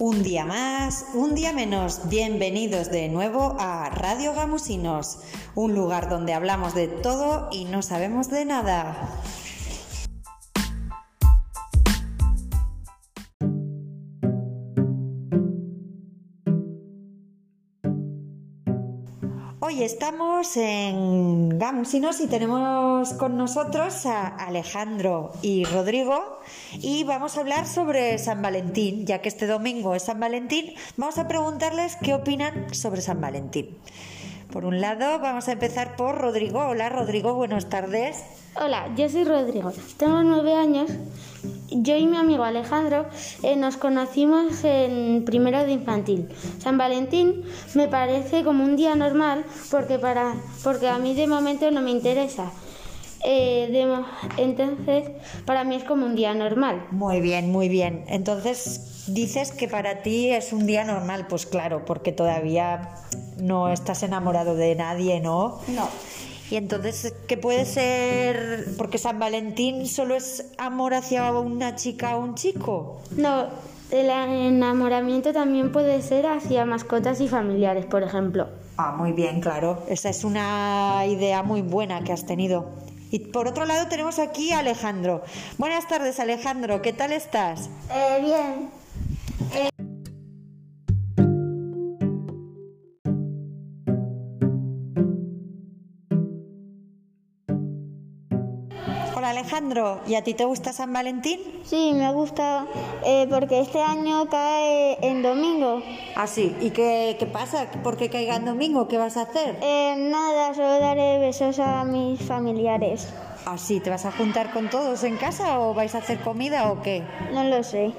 Un día más, un día menos. Bienvenidos de nuevo a Radio Gamusinos, un lugar donde hablamos de todo y no sabemos de nada. Hoy estamos en Gamusinos y tenemos con nosotros a Alejandro y Rodrigo y vamos a hablar sobre San Valentín, ya que este domingo es San Valentín, vamos a preguntarles qué opinan sobre San Valentín. Por un lado, vamos a empezar por Rodrigo. Hola Rodrigo, buenas tardes. Hola, yo soy Rodrigo, tengo nueve años. Yo y mi amigo Alejandro eh, nos conocimos en primero de infantil. San Valentín me parece como un día normal porque, para, porque a mí de momento no me interesa. Eh, de- entonces, para mí es como un día normal. Muy bien, muy bien. Entonces, dices que para ti es un día normal, pues claro, porque todavía no estás enamorado de nadie, ¿no? No. Y entonces, ¿qué puede ser? Porque San Valentín solo es amor hacia una chica o un chico. No, el enamoramiento también puede ser hacia mascotas y familiares, por ejemplo. Ah, muy bien, claro. Esa es una idea muy buena que has tenido. Y por otro lado tenemos aquí a Alejandro. Buenas tardes, Alejandro. ¿Qué tal estás? Eh, bien. Hola, Alejandro. ¿Y a ti te gusta San Valentín? Sí, me gusta eh, porque este año cae en domingo. Ah, sí. ¿Y qué, qué pasa? ¿Por qué caiga en domingo? ¿Qué vas a hacer? Eh, nada, solo daré besos a mis familiares. Ah, sí. ¿Te vas a juntar con todos en casa o vais a hacer comida o qué? No lo sé.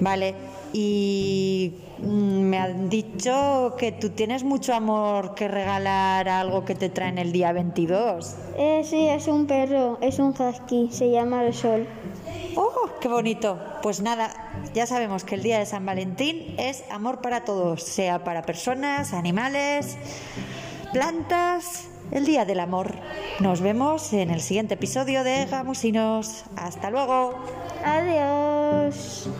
Vale. Y mm, me han dicho que tú tienes mucho amor que regalar algo que te traen el día 22. Eh, sí, es un perro, es un husky, se llama el sol. ¡Oh, qué bonito! Pues nada, ya sabemos que el día de San Valentín es amor para todos, sea para personas, animales, plantas, el día del amor. Nos vemos en el siguiente episodio de Gamusinos. Hasta luego. Adiós.